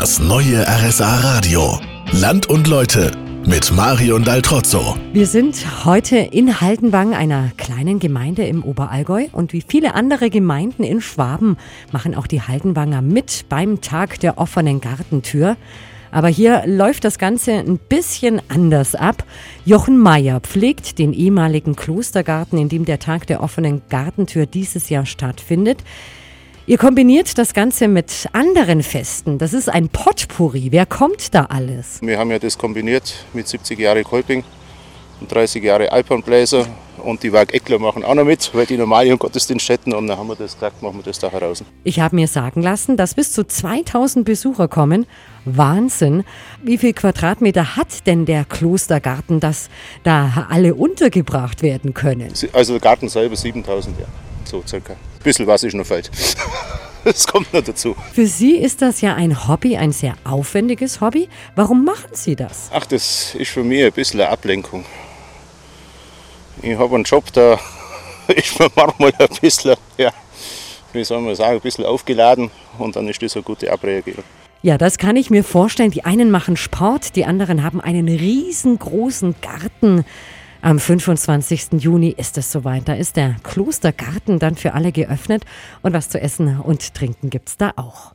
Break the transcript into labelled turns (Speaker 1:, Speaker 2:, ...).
Speaker 1: Das neue RSA Radio. Land und Leute mit Marion Daltrozzo.
Speaker 2: Wir sind heute in Haldenwang, einer kleinen Gemeinde im Oberallgäu. Und wie viele andere Gemeinden in Schwaben machen auch die Haldenwanger mit beim Tag der offenen Gartentür. Aber hier läuft das Ganze ein bisschen anders ab. Jochen Meyer pflegt den ehemaligen Klostergarten, in dem der Tag der offenen Gartentür dieses Jahr stattfindet. Ihr kombiniert das Ganze mit anderen Festen. Das ist ein Potpourri. Wer kommt da alles?
Speaker 3: Wir haben ja das kombiniert mit 70 Jahre Kolping und 30 Jahre Alpenbläser und die Wag Eckler machen auch noch mit, weil die normal ihren Gottesdienst hätten und dann haben wir das gesagt, machen wir das da heraus.
Speaker 2: Ich habe mir sagen lassen, dass bis zu 2000 Besucher kommen. Wahnsinn. Wie viel Quadratmeter hat denn der Klostergarten, dass da alle untergebracht werden können?
Speaker 3: Also der Garten selber 7000, ja, so circa. Ein bisschen was ist noch fehlt. Das kommt noch dazu.
Speaker 2: Für Sie ist das ja ein Hobby, ein sehr aufwendiges Hobby. Warum machen Sie das?
Speaker 3: Ach, das ist für mich ein bisschen eine Ablenkung. Ich habe einen Job, da ist man manchmal ein bisschen, ja, wie soll man sagen, ein bisschen aufgeladen und dann ist das eine gute Abreagierung.
Speaker 2: Ja, das kann ich mir vorstellen. Die einen machen Sport, die anderen haben einen riesengroßen Garten. Am 25. Juni ist es soweit. Da ist der Klostergarten dann für alle geöffnet und was zu essen und trinken gibt's da auch.